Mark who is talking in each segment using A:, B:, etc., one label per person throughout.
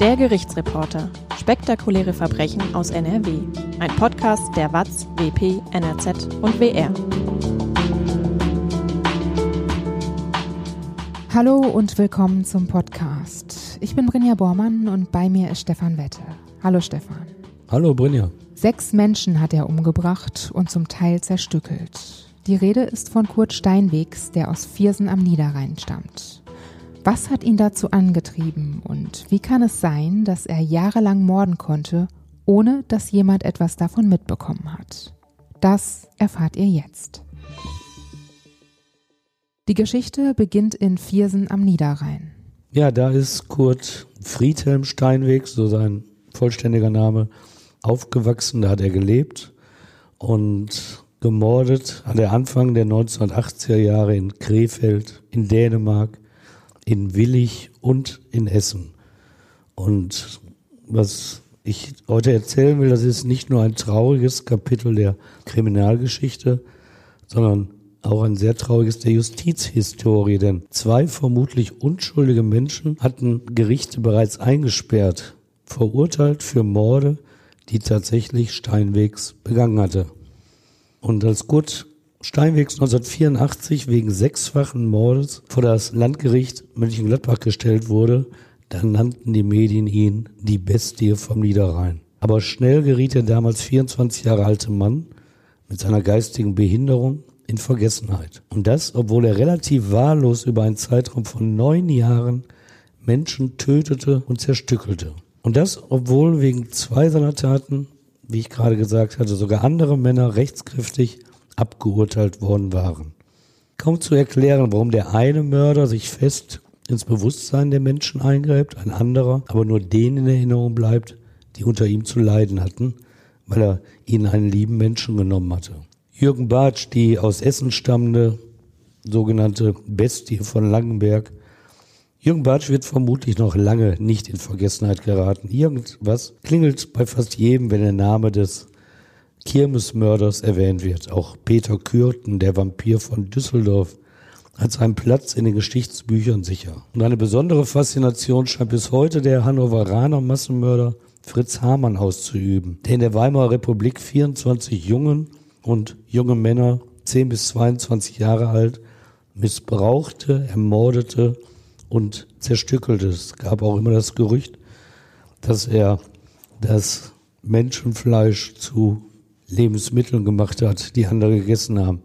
A: Der Gerichtsreporter. Spektakuläre Verbrechen aus NRW. Ein Podcast der WAZ, WP, NRZ und WR.
B: Hallo und willkommen zum Podcast. Ich bin Brinja Bormann und bei mir ist Stefan Wette. Hallo Stefan.
C: Hallo Brinja.
B: Sechs Menschen hat er umgebracht und zum Teil zerstückelt. Die Rede ist von Kurt Steinwegs, der aus Viersen am Niederrhein stammt. Was hat ihn dazu angetrieben und wie kann es sein, dass er jahrelang morden konnte, ohne dass jemand etwas davon mitbekommen hat? Das erfahrt ihr jetzt. Die Geschichte beginnt in Viersen am Niederrhein.
C: Ja, da ist Kurt Friedhelm Steinweg, so sein vollständiger Name, aufgewachsen, da hat er gelebt und gemordet hat er Anfang der 1980er Jahre in Krefeld, in Dänemark, in Willig und in Essen. Und was ich heute erzählen will, das ist nicht nur ein trauriges Kapitel der Kriminalgeschichte, sondern auch ein sehr trauriges der Justizhistorie, denn zwei vermutlich unschuldige Menschen hatten Gerichte bereits eingesperrt, verurteilt für Morde, die tatsächlich Steinwegs begangen hatte. Und als Kurt Steinwegs 1984 wegen sechsfachen Mordes vor das Landgericht Mönchengladbach gestellt wurde, dann nannten die Medien ihn die Bestie vom Niederrhein. Aber schnell geriet der damals 24 Jahre alte Mann mit seiner geistigen Behinderung in Vergessenheit. Und das, obwohl er relativ wahllos über einen Zeitraum von neun Jahren Menschen tötete und zerstückelte. Und das, obwohl wegen zwei seiner Taten, wie ich gerade gesagt hatte, sogar andere Männer rechtskräftig abgeurteilt worden waren. Kaum zu erklären, warum der eine Mörder sich fest ins Bewusstsein der Menschen eingräbt, ein anderer aber nur denen in Erinnerung bleibt, die unter ihm zu leiden hatten, weil er ihnen einen lieben Menschen genommen hatte. Jürgen Bartsch, die aus Essen stammende sogenannte Bestie von Langenberg, Jürgen Bartsch wird vermutlich noch lange nicht in Vergessenheit geraten. Irgendwas klingelt bei fast jedem, wenn der Name des Kirmesmörders erwähnt wird. Auch Peter Kürten, der Vampir von Düsseldorf, hat seinen Platz in den Geschichtsbüchern sicher. Und eine besondere Faszination scheint bis heute der Hannoveraner Massenmörder Fritz Hamann auszuüben, der in der Weimarer Republik 24 Jungen und junge Männer, 10 bis 22 Jahre alt, missbrauchte, ermordete und zerstückelte. Es gab auch immer das Gerücht, dass er das Menschenfleisch zu Lebensmitteln gemacht hat, die andere gegessen haben.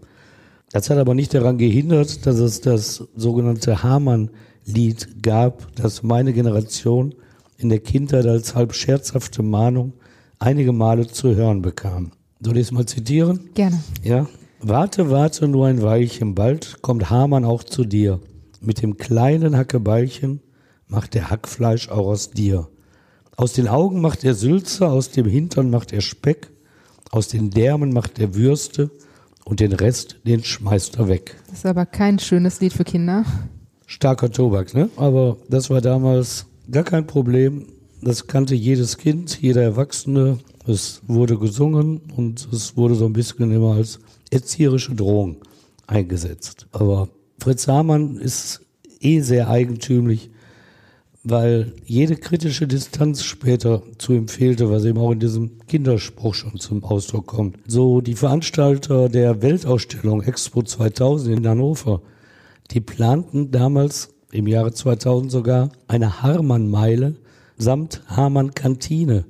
C: Das hat aber nicht daran gehindert, dass es das sogenannte Hamann-Lied gab, das meine Generation in der Kindheit als halb scherzhafte Mahnung einige Male zu hören bekam. Soll ich es mal zitieren?
B: Gerne.
C: Ja. Warte, warte nur ein Weilchen, bald kommt Hamann auch zu dir. Mit dem kleinen Hackebeilchen macht er Hackfleisch auch aus dir. Aus den Augen macht er Sülze, aus dem Hintern macht er Speck, aus den Därmen macht er Würste und den Rest, den schmeißt er weg.
B: Das ist aber kein schönes Lied für Kinder.
C: Starker Tobak, ne? Aber das war damals gar kein Problem. Das kannte jedes Kind, jeder Erwachsene. Es wurde gesungen und es wurde so ein bisschen immer als erzieherische Drohung eingesetzt. Aber Fritz Hamann ist eh sehr eigentümlich weil jede kritische Distanz später zu ihm fehlte, was eben auch in diesem Kinderspruch schon zum Ausdruck kommt. So die Veranstalter der Weltausstellung Expo 2000 in Hannover, die planten damals im Jahre 2000 sogar eine Harman-Meile samt Hamann-Kantine,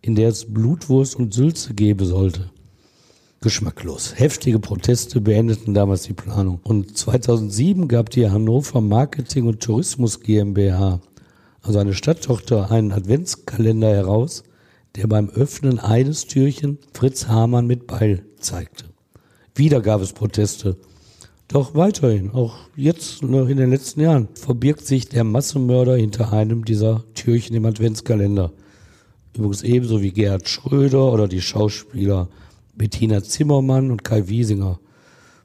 C: in der es Blutwurst und Sülze geben sollte. Geschmacklos. Heftige Proteste beendeten damals die Planung. Und 2007 gab die Hannover Marketing und Tourismus GmbH also eine Stadttochter, einen Adventskalender heraus, der beim Öffnen eines Türchen Fritz Hamann mit Beil zeigte. Wieder gab es Proteste. Doch weiterhin, auch jetzt noch in den letzten Jahren, verbirgt sich der Massenmörder hinter einem dieser Türchen im Adventskalender. Übrigens ebenso wie Gerhard Schröder oder die Schauspieler Bettina Zimmermann und Kai Wiesinger.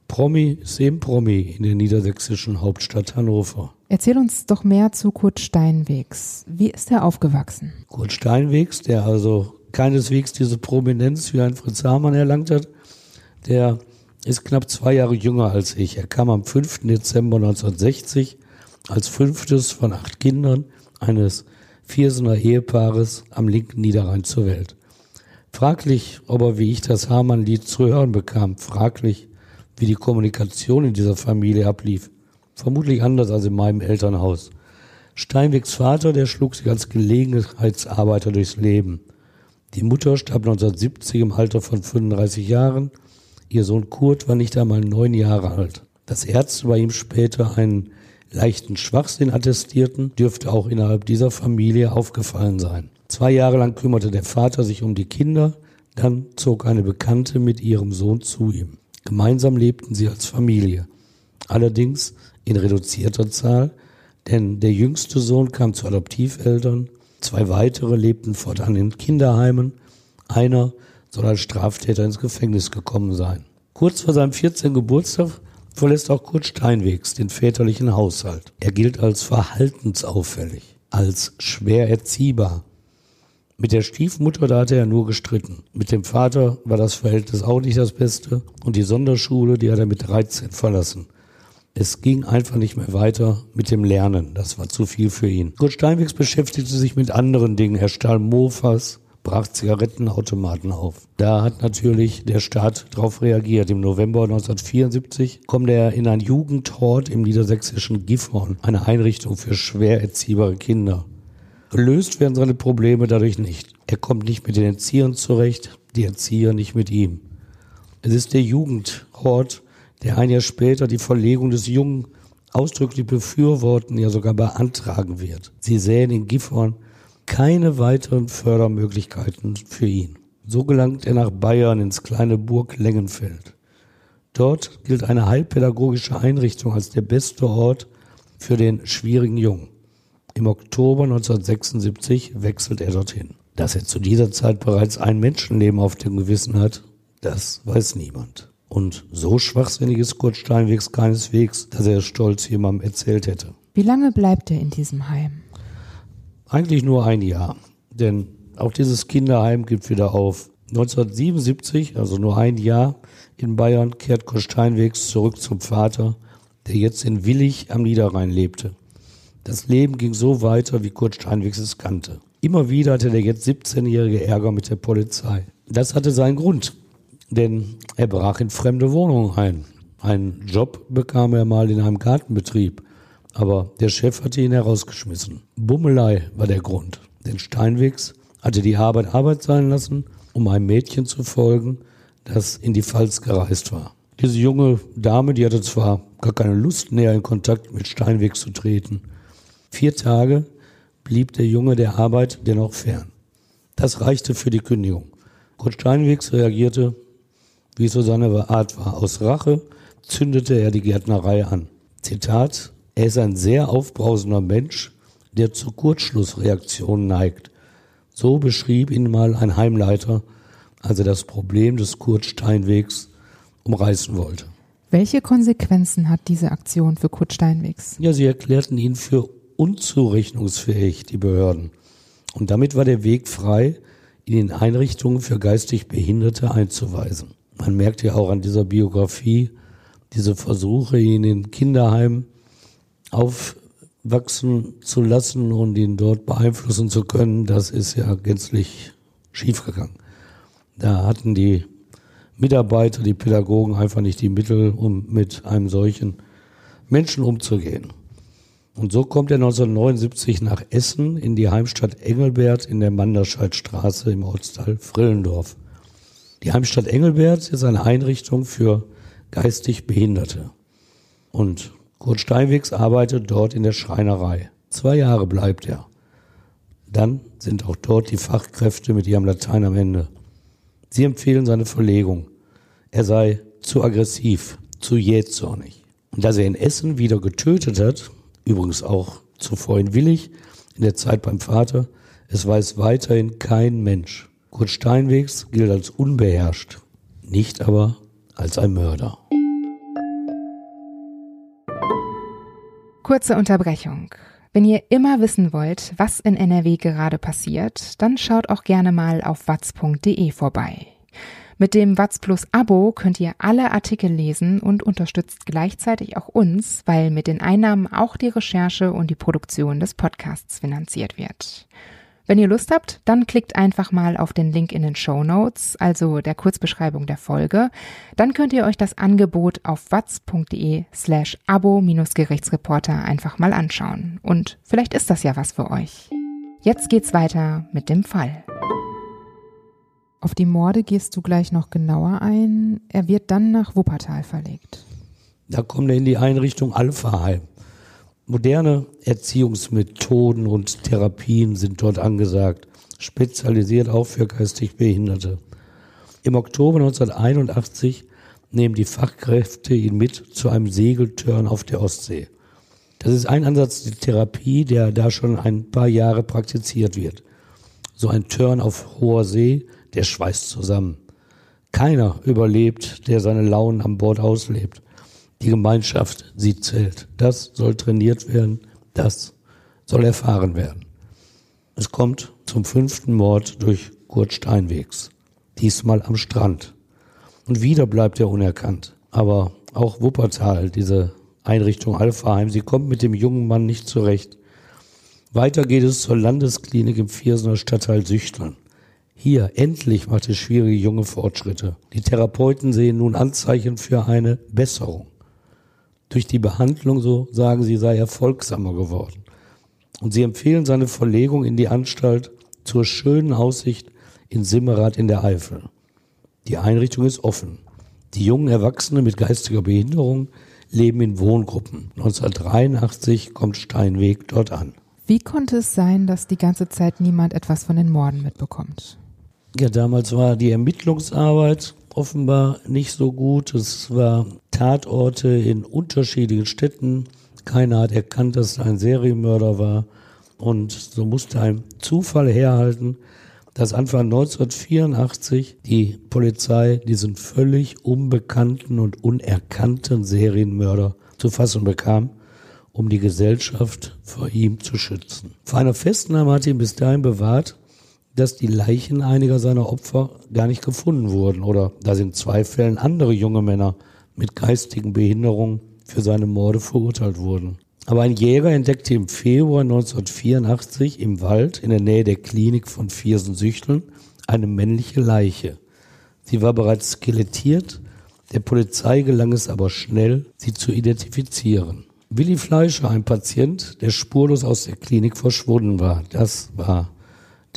C: Promi ist eben Promi in der niedersächsischen Hauptstadt Hannover.
B: Erzähl uns doch mehr zu Kurt Steinwegs. Wie ist er aufgewachsen?
C: Kurt Steinwegs, der also keineswegs diese Prominenz wie ein Fritz Hamann erlangt hat, der ist knapp zwei Jahre jünger als ich. Er kam am 5. Dezember 1960 als fünftes von acht Kindern eines Viersener Ehepaares am linken Niederrhein zur Welt. Fraglich, ob er wie ich das Hamann-Lied zu hören bekam. Fraglich, wie die Kommunikation in dieser Familie ablief. Vermutlich anders als in meinem Elternhaus. Steinwegs Vater, der schlug sich als Gelegenheitsarbeiter durchs Leben. Die Mutter starb 1970 im Alter von 35 Jahren. Ihr Sohn Kurt war nicht einmal neun Jahre alt. Dass Ärzte bei ihm später einen leichten Schwachsinn attestierten, dürfte auch innerhalb dieser Familie aufgefallen sein. Zwei Jahre lang kümmerte der Vater sich um die Kinder, dann zog eine Bekannte mit ihrem Sohn zu ihm. Gemeinsam lebten sie als Familie. Allerdings in reduzierter Zahl, denn der jüngste Sohn kam zu Adoptiveltern, zwei weitere lebten fortan in Kinderheimen, einer soll als Straftäter ins Gefängnis gekommen sein. Kurz vor seinem 14. Geburtstag verlässt auch Kurt Steinwegs den väterlichen Haushalt. Er gilt als verhaltensauffällig, als schwer erziehbar, mit der Stiefmutter, da hatte er nur gestritten. Mit dem Vater war das Verhältnis auch nicht das Beste und die Sonderschule, die hat er mit 13 verlassen. Es ging einfach nicht mehr weiter mit dem Lernen. Das war zu viel für ihn. Kurt Steinwegs beschäftigte sich mit anderen Dingen. Er stahl Mofas, brach Zigarettenautomaten auf. Da hat natürlich der Staat darauf reagiert. Im November 1974 kommt er in ein Jugendhort im niedersächsischen Gifhorn, eine Einrichtung für schwer erziehbare Kinder. Gelöst werden seine Probleme dadurch nicht. Er kommt nicht mit den Erziehern zurecht, die Erzieher nicht mit ihm. Es ist der Jugendhort, der ein Jahr später die Verlegung des Jungen ausdrücklich befürworten, ja sogar beantragen wird. Sie sähen in Gifhorn keine weiteren Fördermöglichkeiten für ihn. So gelangt er nach Bayern ins kleine Burg Lengenfeld. Dort gilt eine heilpädagogische Einrichtung als der beste Ort für den schwierigen Jungen. Im Oktober 1976 wechselt er dorthin. Dass er zu dieser Zeit bereits ein Menschenleben auf dem Gewissen hat, das weiß niemand. Und so schwachsinnig ist Kurt Steinwegs keineswegs, dass er es stolz jemandem erzählt hätte.
B: Wie lange bleibt er in diesem Heim?
C: Eigentlich nur ein Jahr. Denn auch dieses Kinderheim gibt wieder auf. 1977, also nur ein Jahr in Bayern, kehrt Kurt Steinwegs zurück zum Vater, der jetzt in Willig am Niederrhein lebte. Das Leben ging so weiter, wie Kurt Steinwegs es kannte. Immer wieder hatte der jetzt 17-jährige Ärger mit der Polizei. Das hatte seinen Grund, denn er brach in fremde Wohnungen ein. Einen Job bekam er mal in einem Gartenbetrieb, aber der Chef hatte ihn herausgeschmissen. Bummelei war der Grund, denn Steinwegs hatte die Arbeit Arbeit sein lassen, um einem Mädchen zu folgen, das in die Pfalz gereist war. Diese junge Dame, die hatte zwar gar keine Lust, näher in Kontakt mit Steinwegs zu treten, Vier Tage blieb der Junge der Arbeit dennoch fern. Das reichte für die Kündigung. Kurt Steinwegs reagierte, wie es so seine Art war. Aus Rache zündete er die Gärtnerei an. Zitat, er ist ein sehr aufbrausender Mensch, der zu Kurzschlussreaktionen neigt. So beschrieb ihn mal ein Heimleiter, als er das Problem des Kurt Steinwegs umreißen wollte.
B: Welche Konsequenzen hat diese Aktion für Kurt Steinwegs?
C: Ja, sie erklärten ihn für unzurechnungsfähig, die Behörden. Und damit war der Weg frei, ihn in Einrichtungen für geistig Behinderte einzuweisen. Man merkt ja auch an dieser Biografie, diese Versuche, ihn in Kinderheimen aufwachsen zu lassen und ihn dort beeinflussen zu können, das ist ja gänzlich schiefgegangen. Da hatten die Mitarbeiter, die Pädagogen einfach nicht die Mittel, um mit einem solchen Menschen umzugehen. Und so kommt er 1979 nach Essen in die Heimstadt Engelbert in der Manderscheidstraße im Ortsteil Frillendorf. Die Heimstadt Engelbert ist eine Einrichtung für geistig Behinderte. Und Kurt Steinwegs arbeitet dort in der Schreinerei. Zwei Jahre bleibt er. Dann sind auch dort die Fachkräfte mit ihrem Latein am Ende. Sie empfehlen seine Verlegung. Er sei zu aggressiv, zu jähzornig. Und dass er in Essen wieder getötet hat, übrigens auch zuvor in Willig, in der Zeit beim Vater. Es weiß weiterhin kein Mensch. Kurt Steinwegs gilt als unbeherrscht, nicht aber als ein Mörder.
B: Kurze Unterbrechung. Wenn ihr immer wissen wollt, was in NRW gerade passiert, dann schaut auch gerne mal auf watz.de vorbei. Mit dem Watz Plus Abo könnt ihr alle Artikel lesen und unterstützt gleichzeitig auch uns, weil mit den Einnahmen auch die Recherche und die Produktion des Podcasts finanziert wird. Wenn ihr Lust habt, dann klickt einfach mal auf den Link in den Show Notes, also der Kurzbeschreibung der Folge. Dann könnt ihr euch das Angebot auf watz.de slash abo-gerichtsreporter einfach mal anschauen. Und vielleicht ist das ja was für euch. Jetzt geht's weiter mit dem Fall. Auf die Morde gehst du gleich noch genauer ein. Er wird dann nach Wuppertal verlegt.
C: Da kommt er in die Einrichtung Alphaheim. Moderne Erziehungsmethoden und Therapien sind dort angesagt, spezialisiert auch für geistig Behinderte. Im Oktober 1981 nehmen die Fachkräfte ihn mit zu einem Segeltörn auf der Ostsee. Das ist ein Ansatz der Therapie, der da schon ein paar Jahre praktiziert wird. So ein Turn auf hoher See, der schweißt zusammen. Keiner überlebt, der seine Launen an Bord auslebt. Die Gemeinschaft, sie zählt. Das soll trainiert werden, das soll erfahren werden. Es kommt zum fünften Mord durch Kurt Steinwegs. Diesmal am Strand. Und wieder bleibt er unerkannt. Aber auch Wuppertal, diese Einrichtung Alphaheim, sie kommt mit dem jungen Mann nicht zurecht. Weiter geht es zur Landesklinik im Viersener Stadtteil Süchtern. Hier, endlich macht es schwierige junge Fortschritte. Die Therapeuten sehen nun Anzeichen für eine Besserung durch die Behandlung, so sagen sie, sei er folgsamer geworden. Und sie empfehlen seine Verlegung in die Anstalt zur schönen Aussicht in Simmerath in der Eifel. Die Einrichtung ist offen. Die jungen Erwachsene mit geistiger Behinderung leben in Wohngruppen. 1983 kommt Steinweg dort an.
B: Wie konnte es sein, dass die ganze Zeit niemand etwas von den Morden mitbekommt?
C: Ja, damals war die Ermittlungsarbeit offenbar nicht so gut. Es war Tatorte in unterschiedlichen Städten. Keiner hat erkannt, dass es ein Serienmörder war. Und so musste ein Zufall herhalten, dass Anfang 1984 die Polizei diesen völlig unbekannten und unerkannten Serienmörder zu fassen bekam, um die Gesellschaft vor ihm zu schützen. Vor einer Festnahme hat ihn bis dahin bewahrt, dass die Leichen einiger seiner Opfer gar nicht gefunden wurden oder dass in zwei Fällen andere junge Männer mit geistigen Behinderungen für seine Morde verurteilt wurden. Aber ein Jäger entdeckte im Februar 1984 im Wald in der Nähe der Klinik von Viersen-Süchteln eine männliche Leiche. Sie war bereits skelettiert, der Polizei gelang es aber schnell, sie zu identifizieren. Willi Fleischer, ein Patient, der spurlos aus der Klinik verschwunden war, das war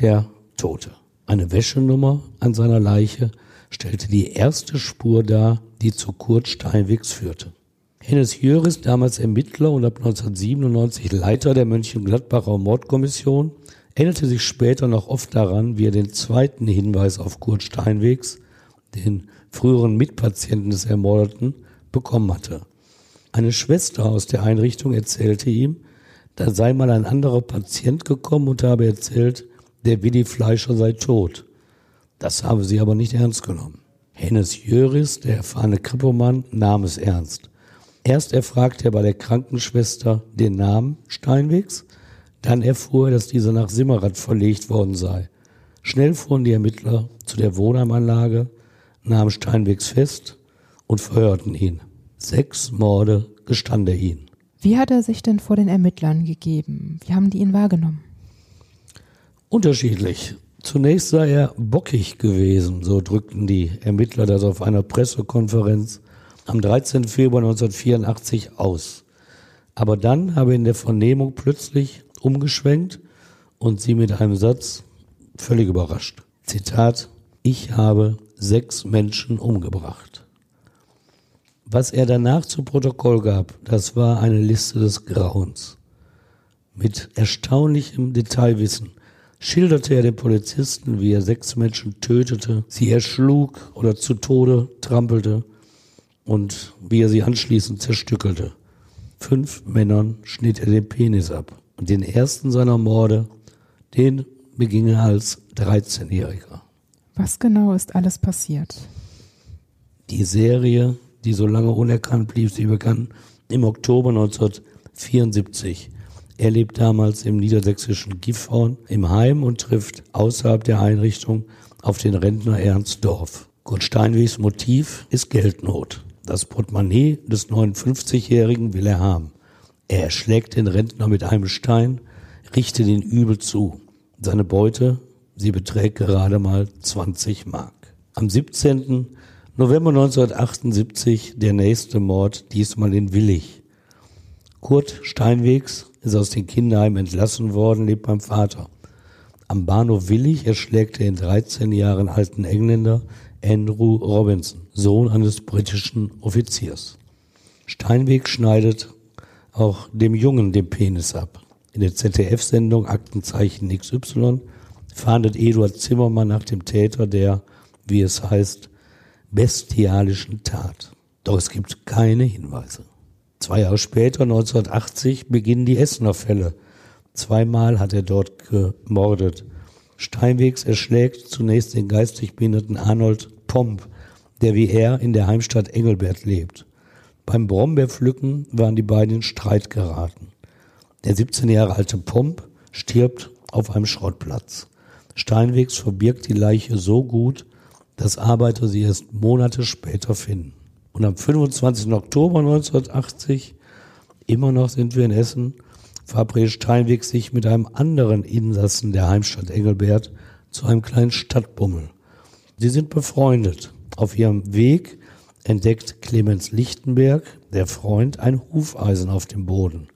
C: der Tote. Eine Wäschenummer an seiner Leiche stellte die erste Spur dar, die zu Kurt Steinwegs führte. Hennes Jöris, damals Ermittler und ab 1997 Leiter der Mönchengladbacher Mordkommission, erinnerte sich später noch oft daran, wie er den zweiten Hinweis auf Kurt Steinwegs, den früheren Mitpatienten des Ermordeten, bekommen hatte. Eine Schwester aus der Einrichtung erzählte ihm, da sei mal ein anderer Patient gekommen und habe erzählt, der Willi Fleischer sei tot. Das habe sie aber nicht ernst genommen. Hennes Jöris, der erfahrene Krippomann, nahm es ernst. Erst erfragte er bei der Krankenschwester den Namen Steinwegs, dann erfuhr er, dass dieser nach Simmerath verlegt worden sei. Schnell fuhren die Ermittler zu der Wohnheimanlage, nahmen Steinwegs fest und verhörten ihn. Sechs Morde gestand er ihnen.
B: Wie hat er sich denn vor den Ermittlern gegeben? Wie haben die ihn wahrgenommen?
C: Unterschiedlich. Zunächst sei er bockig gewesen, so drückten die Ermittler das auf einer Pressekonferenz am 13. Februar 1984 aus. Aber dann habe in der Vernehmung plötzlich umgeschwenkt und sie mit einem Satz völlig überrascht. Zitat, ich habe sechs Menschen umgebracht. Was er danach zu Protokoll gab, das war eine Liste des Grauens. Mit erstaunlichem Detailwissen schilderte er den Polizisten, wie er sechs Menschen tötete, sie erschlug oder zu Tode trampelte und wie er sie anschließend zerstückelte. Fünf Männern schnitt er den Penis ab. Und den ersten seiner Morde, den beging er als 13-Jähriger.
B: Was genau ist alles passiert?
C: Die Serie, die so lange unerkannt blieb, sie begann im Oktober 1974 er lebt damals im niedersächsischen Gifhorn im Heim und trifft außerhalb der Einrichtung auf den Rentner Ernst Dorf. Kurt Steinwegs Motiv ist Geldnot. Das Portemonnaie des 59-Jährigen will er haben. Er erschlägt den Rentner mit einem Stein, richtet ihn übel zu. Seine Beute, sie beträgt gerade mal 20 Mark. Am 17. November 1978 der nächste Mord, diesmal in Willig. Kurt Steinwegs ist aus dem Kinderheim entlassen worden, lebt beim Vater. Am Bahnhof Willig erschlägt er den 13 Jahren alten Engländer Andrew Robinson, Sohn eines britischen Offiziers. Steinweg schneidet auch dem Jungen den Penis ab. In der ZDF-Sendung Aktenzeichen XY fahndet Eduard Zimmermann nach dem Täter der, wie es heißt, bestialischen Tat. Doch es gibt keine Hinweise. Zwei Jahre später, 1980, beginnen die Essener Fälle. Zweimal hat er dort gemordet. Steinwegs erschlägt zunächst den geistig behinderten Arnold Pomp, der wie er in der Heimstadt Engelbert lebt. Beim Brombeerpflücken waren die beiden in Streit geraten. Der 17 Jahre alte Pomp stirbt auf einem Schrottplatz. Steinwegs verbirgt die Leiche so gut, dass Arbeiter sie erst Monate später finden. Und am 25. Oktober 1980, immer noch sind wir in Essen, verabredet Steinweg sich mit einem anderen Insassen der Heimstadt Engelbert zu einem kleinen Stadtbummel. Sie sind befreundet. Auf ihrem Weg entdeckt Clemens Lichtenberg, der Freund, ein Hufeisen auf dem Boden.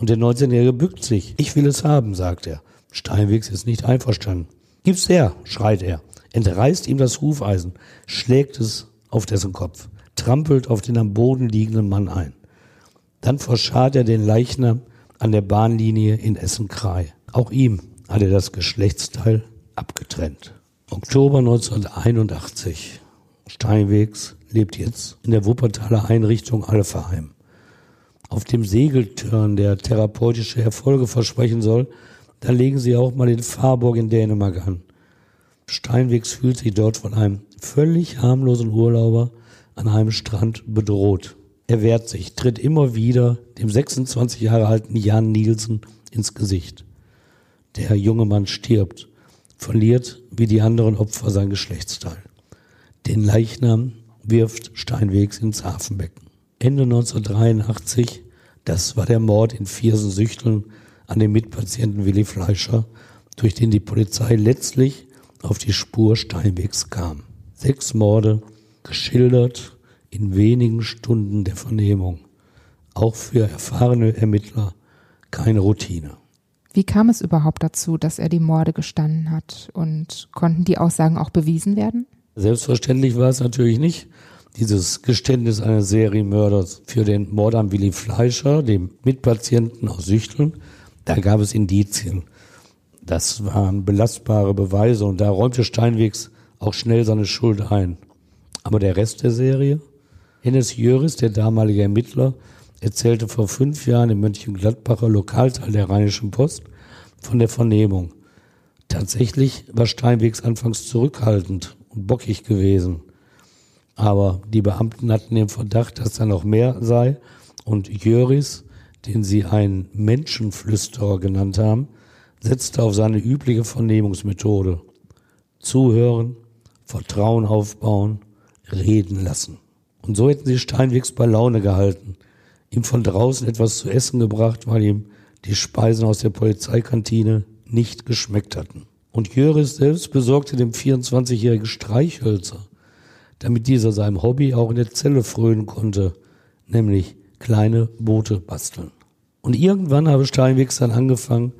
C: Und der 19-Jährige bückt sich. Ich will es haben, sagt er. Steinwegs ist nicht einverstanden. Gib's her, schreit er entreißt ihm das Hufeisen, schlägt es auf dessen Kopf, trampelt auf den am Boden liegenden Mann ein. Dann verscharrt er den Leichnam an der Bahnlinie in Essen-Krei. Auch ihm hat er das Geschlechtsteil abgetrennt. Oktober 1981. Steinwegs lebt jetzt in der Wuppertaler Einrichtung Alphaheim. Auf dem Segeltörn, der therapeutische Erfolge versprechen soll, da legen sie auch mal in Farborg in Dänemark an. Steinwegs fühlt sich dort von einem völlig harmlosen Urlauber an einem Strand bedroht. Er wehrt sich, tritt immer wieder dem 26 Jahre alten Jan Nielsen ins Gesicht. Der junge Mann stirbt, verliert wie die anderen Opfer sein Geschlechtsteil. Den Leichnam wirft Steinwegs ins Hafenbecken. Ende 1983, das war der Mord in Viersen-Süchteln an dem Mitpatienten Willi Fleischer, durch den die Polizei letztlich auf die Spur Steinwegs kam. Sechs Morde, geschildert in wenigen Stunden der Vernehmung. Auch für erfahrene Ermittler keine Routine.
B: Wie kam es überhaupt dazu, dass er die Morde gestanden hat? Und konnten die Aussagen auch bewiesen werden?
C: Selbstverständlich war es natürlich nicht. Dieses Geständnis eines Serienmörders für den Mord an Willi Fleischer, dem Mitpatienten aus Süchteln, da gab es Indizien. Das waren belastbare Beweise und da räumte Steinwegs auch schnell seine Schuld ein. Aber der Rest der Serie? Hennes Jöris, der damalige Ermittler, erzählte vor fünf Jahren im Mönchengladbacher Lokalteil der Rheinischen Post von der Vernehmung. Tatsächlich war Steinwegs anfangs zurückhaltend und bockig gewesen. Aber die Beamten hatten den Verdacht, dass da noch mehr sei und Jöris, den sie einen Menschenflüsterer genannt haben, setzte auf seine übliche Vernehmungsmethode. Zuhören, Vertrauen aufbauen, reden lassen. Und so hätten sie Steinwegs bei Laune gehalten, ihm von draußen etwas zu essen gebracht, weil ihm die Speisen aus der Polizeikantine nicht geschmeckt hatten. Und Jöris selbst besorgte dem 24-jährigen Streichhölzer, damit dieser seinem Hobby auch in der Zelle frönen konnte, nämlich kleine Boote basteln. Und irgendwann habe Steinwegs dann angefangen,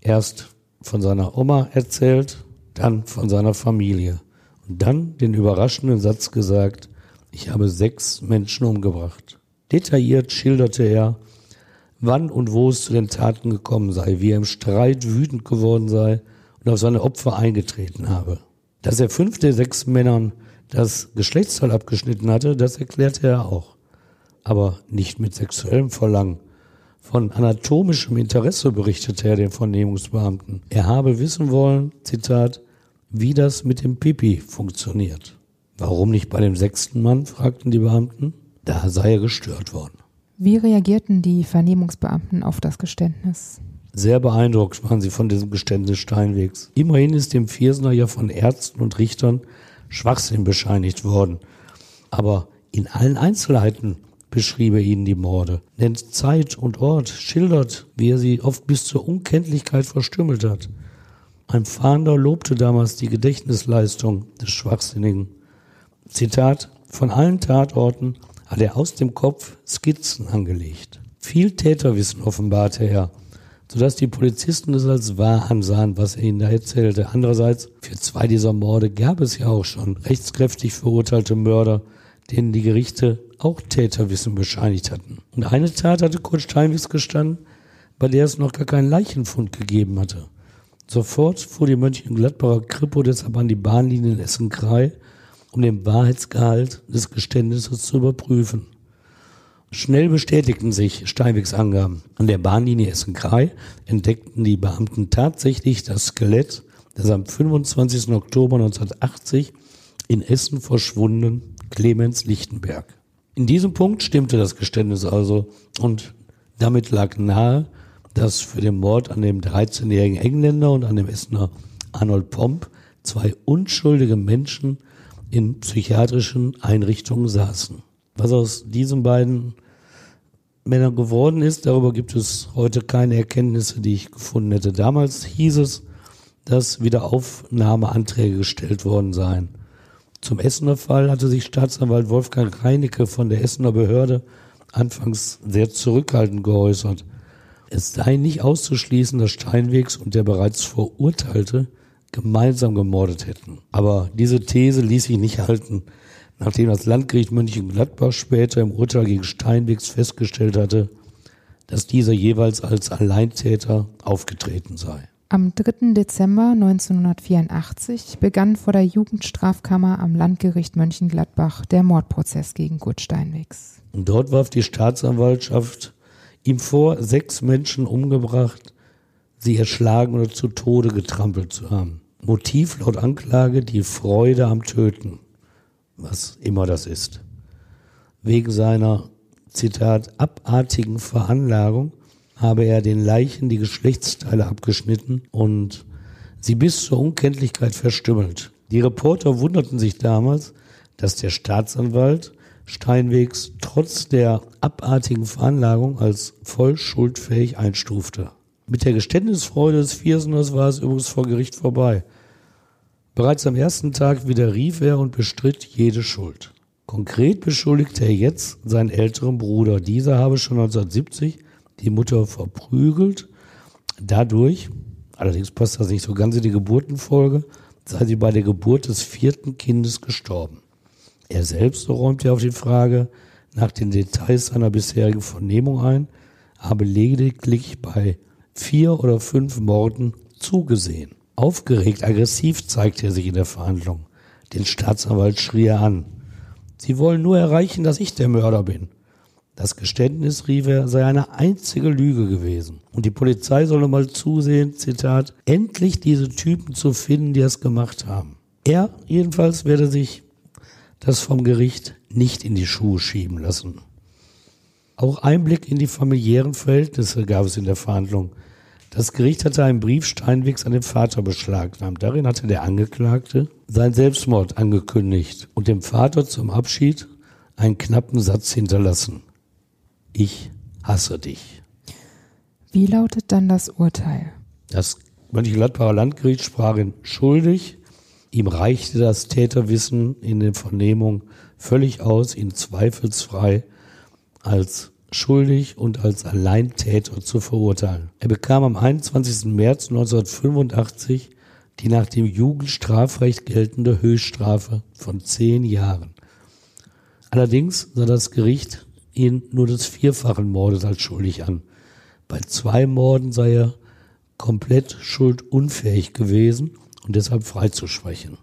C: erst von seiner Oma erzählt, dann von seiner Familie dann den überraschenden Satz gesagt, ich habe sechs Menschen umgebracht. Detailliert schilderte er, wann und wo es zu den Taten gekommen sei, wie er im Streit wütend geworden sei und auf seine Opfer eingetreten habe. Dass er fünf der sechs Männern das Geschlechtsteil abgeschnitten hatte, das erklärte er auch. Aber nicht mit sexuellem Verlangen, von anatomischem Interesse berichtete er den Vernehmungsbeamten. Er habe wissen wollen, Zitat, wie das mit dem Pipi funktioniert. Warum nicht bei dem sechsten Mann? fragten die Beamten. Da sei er gestört worden.
B: Wie reagierten die Vernehmungsbeamten auf das Geständnis?
C: Sehr beeindruckt waren sie von diesem Geständnis Steinwegs. Immerhin ist dem Viersener ja von Ärzten und Richtern Schwachsinn bescheinigt worden. Aber in allen Einzelheiten beschrieb er ihnen die Morde, nennt Zeit und Ort, schildert, wie er sie oft bis zur Unkenntlichkeit verstümmelt hat. Ein Fahnder lobte damals die Gedächtnisleistung des Schwachsinnigen. Zitat, von allen Tatorten hat er aus dem Kopf Skizzen angelegt. Viel Täterwissen offenbarte er, sodass die Polizisten es als wahr ansahen, was er ihnen da erzählte. Andererseits, für zwei dieser Morde gab es ja auch schon rechtskräftig verurteilte Mörder, denen die Gerichte auch Täterwissen bescheinigt hatten. Und eine Tat hatte Kurt Steinwitz gestanden, bei der es noch gar keinen Leichenfund gegeben hatte. Sofort fuhr die Mönchengladbacher Kripo deshalb an die Bahnlinie in Essen-Krei, um den Wahrheitsgehalt des Geständnisses zu überprüfen. Schnell bestätigten sich Steinwegs Angaben. An der Bahnlinie Essen-Krei entdeckten die Beamten tatsächlich das Skelett des am 25. Oktober 1980 in Essen verschwundenen Clemens Lichtenberg. In diesem Punkt stimmte das Geständnis also und damit lag nahe, dass für den Mord an dem 13-jährigen Engländer und an dem Essener Arnold Pomp zwei unschuldige Menschen in psychiatrischen Einrichtungen saßen. Was aus diesen beiden Männern geworden ist, darüber gibt es heute keine Erkenntnisse, die ich gefunden hätte. Damals hieß es, dass Wiederaufnahmeanträge gestellt worden seien. Zum Essener Fall hatte sich Staatsanwalt Wolfgang Reinecke von der Essener Behörde anfangs sehr zurückhaltend geäußert. Es sei nicht auszuschließen, dass Steinwegs und der bereits Verurteilte gemeinsam gemordet hätten. Aber diese These ließ sich nicht halten, nachdem das Landgericht Mönchengladbach später im Urteil gegen Steinwegs festgestellt hatte, dass dieser jeweils als Alleintäter aufgetreten sei.
B: Am 3. Dezember 1984 begann vor der Jugendstrafkammer am Landgericht Mönchengladbach der Mordprozess gegen Kurt Steinwegs.
C: Und dort warf die Staatsanwaltschaft ihm vor, sechs Menschen umgebracht, sie erschlagen oder zu Tode getrampelt zu haben. Motiv laut Anklage die Freude am Töten, was immer das ist. Wegen seiner, Zitat, abartigen Veranlagung habe er den Leichen die Geschlechtsteile abgeschnitten und sie bis zur Unkenntlichkeit verstümmelt. Die Reporter wunderten sich damals, dass der Staatsanwalt Steinwegs trotz der abartigen Veranlagung als voll schuldfähig einstufte. Mit der Geständnisfreude des Vierseners war es übrigens vor Gericht vorbei. Bereits am ersten Tag widerrief er und bestritt jede Schuld. Konkret beschuldigte er jetzt seinen älteren Bruder. Dieser habe schon 1970 die Mutter verprügelt. Dadurch, allerdings passt das nicht so ganz in die Geburtenfolge, sei sie bei der Geburt des vierten Kindes gestorben. Er selbst räumte auf die Frage nach den Details seiner bisherigen Vernehmung ein, habe lediglich bei vier oder fünf Morden zugesehen. Aufgeregt, aggressiv zeigte er sich in der Verhandlung. Den Staatsanwalt schrie er an. Sie wollen nur erreichen, dass ich der Mörder bin. Das Geständnis, rief er, sei eine einzige Lüge gewesen. Und die Polizei solle mal zusehen, Zitat, endlich diese Typen zu finden, die es gemacht haben. Er jedenfalls werde sich das vom Gericht nicht in die Schuhe schieben lassen. Auch Einblick in die familiären Verhältnisse gab es in der Verhandlung. Das Gericht hatte einen Brief Steinwegs an den Vater beschlagnahmt. Darin hatte der Angeklagte seinen Selbstmord angekündigt und dem Vater zum Abschied einen knappen Satz hinterlassen. Ich hasse dich.
B: Wie lautet dann das Urteil?
C: Das Mönchengladbacher Landgericht sprach ihn schuldig Ihm reichte das Täterwissen in den Vernehmungen völlig aus, ihn zweifelsfrei als schuldig und als Alleintäter zu verurteilen. Er bekam am 21. März 1985 die nach dem Jugendstrafrecht geltende Höchststrafe von zehn Jahren. Allerdings sah das Gericht ihn nur des vierfachen Mordes als schuldig an. Bei zwei Morden sei er komplett schuldunfähig gewesen und deshalb freizusprechen.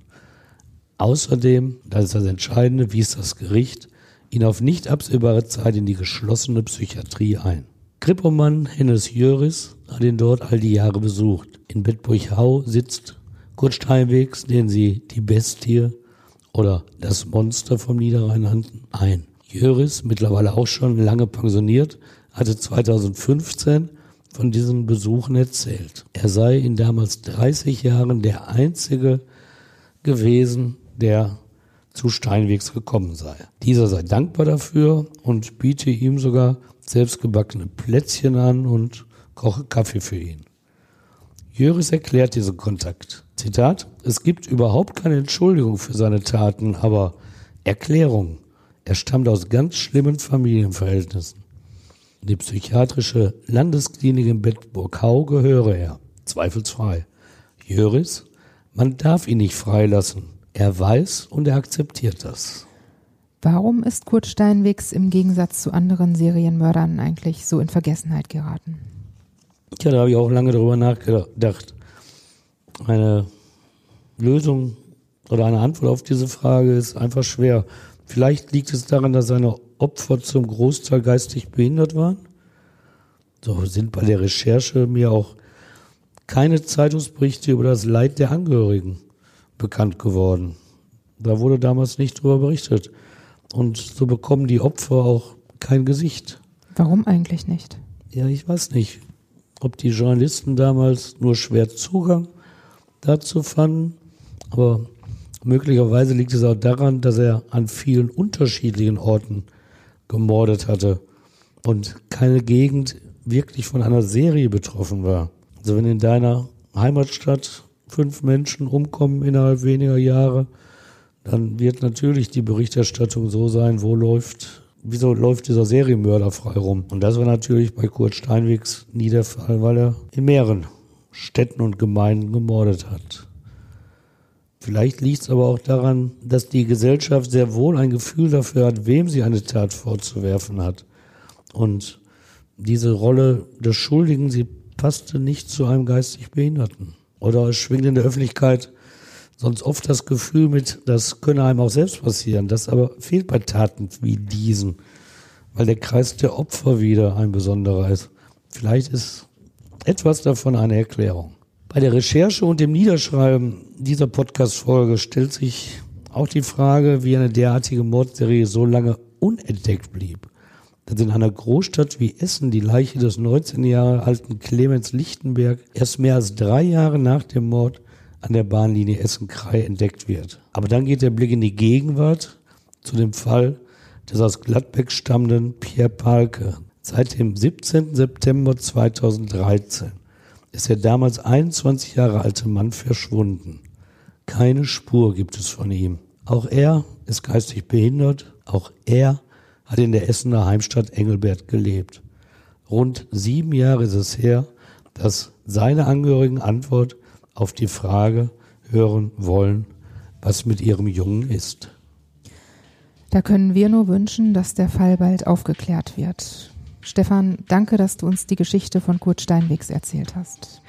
C: Außerdem, das ist das Entscheidende, wies das Gericht ihn auf nicht absehbare Zeit in die geschlossene Psychiatrie ein. Krippomann Hennes Jöris hat ihn dort all die Jahre besucht. In Bedburg-Hau sitzt Kurt Steinwegs, den sie die Bestie oder das Monster vom Niederrhein nannten, ein. Jöris, mittlerweile auch schon lange pensioniert, hatte 2015 von diesen Besuchen erzählt. Er sei in damals 30 Jahren der Einzige gewesen, der zu Steinwegs gekommen sei. Dieser sei dankbar dafür und biete ihm sogar selbstgebackene Plätzchen an und koche Kaffee für ihn. Jöris erklärt diesen Kontakt. Zitat, es gibt überhaupt keine Entschuldigung für seine Taten, aber Erklärung. Er stammt aus ganz schlimmen Familienverhältnissen. Die psychiatrische Landesklinik in Bedburg-Hau gehöre er, zweifelsfrei. Jöris, man darf ihn nicht freilassen. Er weiß und er akzeptiert das.
B: Warum ist Kurt Steinwegs im Gegensatz zu anderen Serienmördern eigentlich so in Vergessenheit geraten?
C: Ja, da habe ich auch lange darüber nachgedacht. Eine Lösung oder eine Antwort auf diese Frage ist einfach schwer. Vielleicht liegt es daran, dass seine Opfer zum Großteil geistig behindert waren. So sind bei der Recherche mir auch keine Zeitungsberichte über das Leid der Angehörigen bekannt geworden. Da wurde damals nicht drüber berichtet. Und so bekommen die Opfer auch kein Gesicht.
B: Warum eigentlich nicht?
C: Ja, ich weiß nicht, ob die Journalisten damals nur schwer Zugang dazu fanden, aber möglicherweise liegt es auch daran, dass er an vielen unterschiedlichen Orten gemordet hatte und keine Gegend wirklich von einer Serie betroffen war. Also wenn in deiner Heimatstadt fünf Menschen umkommen innerhalb weniger Jahre, dann wird natürlich die Berichterstattung so sein, wo läuft, wieso läuft dieser Serienmörder frei rum? Und das war natürlich bei Kurt Steinwegs nie der Fall, weil er in mehreren Städten und Gemeinden gemordet hat. Vielleicht liegt es aber auch daran, dass die Gesellschaft sehr wohl ein Gefühl dafür hat, wem sie eine Tat vorzuwerfen hat. Und diese Rolle des Schuldigen, sie passte nicht zu einem geistig Behinderten. Oder es schwingt in der Öffentlichkeit sonst oft das Gefühl mit, das könne einem auch selbst passieren. Das aber fehlt bei Taten wie diesen, weil der Kreis der Opfer wieder ein besonderer ist. Vielleicht ist etwas davon eine Erklärung. Bei der Recherche und dem Niederschreiben dieser Podcast-Folge stellt sich auch die Frage, wie eine derartige Mordserie so lange unentdeckt blieb. Dass in einer Großstadt wie Essen die Leiche des 19 Jahre alten Clemens Lichtenberg erst mehr als drei Jahre nach dem Mord an der Bahnlinie Essen-Krei entdeckt wird. Aber dann geht der Blick in die Gegenwart zu dem Fall des aus Gladbeck stammenden Pierre Palke. Seit dem 17. September 2013 ist der damals 21 Jahre alte Mann verschwunden. Keine Spur gibt es von ihm. Auch er ist geistig behindert. Auch er hat in der Essener Heimstadt Engelbert gelebt. Rund sieben Jahre ist es her, dass seine Angehörigen Antwort auf die Frage hören wollen, was mit ihrem Jungen ist.
B: Da können wir nur wünschen, dass der Fall bald aufgeklärt wird. Stefan, danke, dass du uns die Geschichte von Kurt Steinwegs erzählt hast.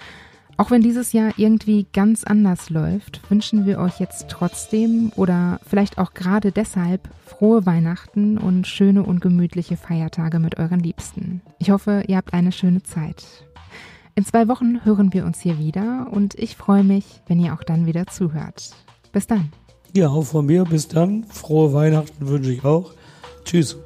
B: Auch wenn dieses Jahr irgendwie ganz anders läuft, wünschen wir euch jetzt trotzdem oder vielleicht auch gerade deshalb frohe Weihnachten und schöne und gemütliche Feiertage mit euren Liebsten. Ich hoffe, ihr habt eine schöne Zeit. In zwei Wochen hören wir uns hier wieder und ich freue mich, wenn ihr auch dann wieder zuhört. Bis dann.
C: Ja, auch von mir bis dann. Frohe Weihnachten wünsche ich auch. Tschüss.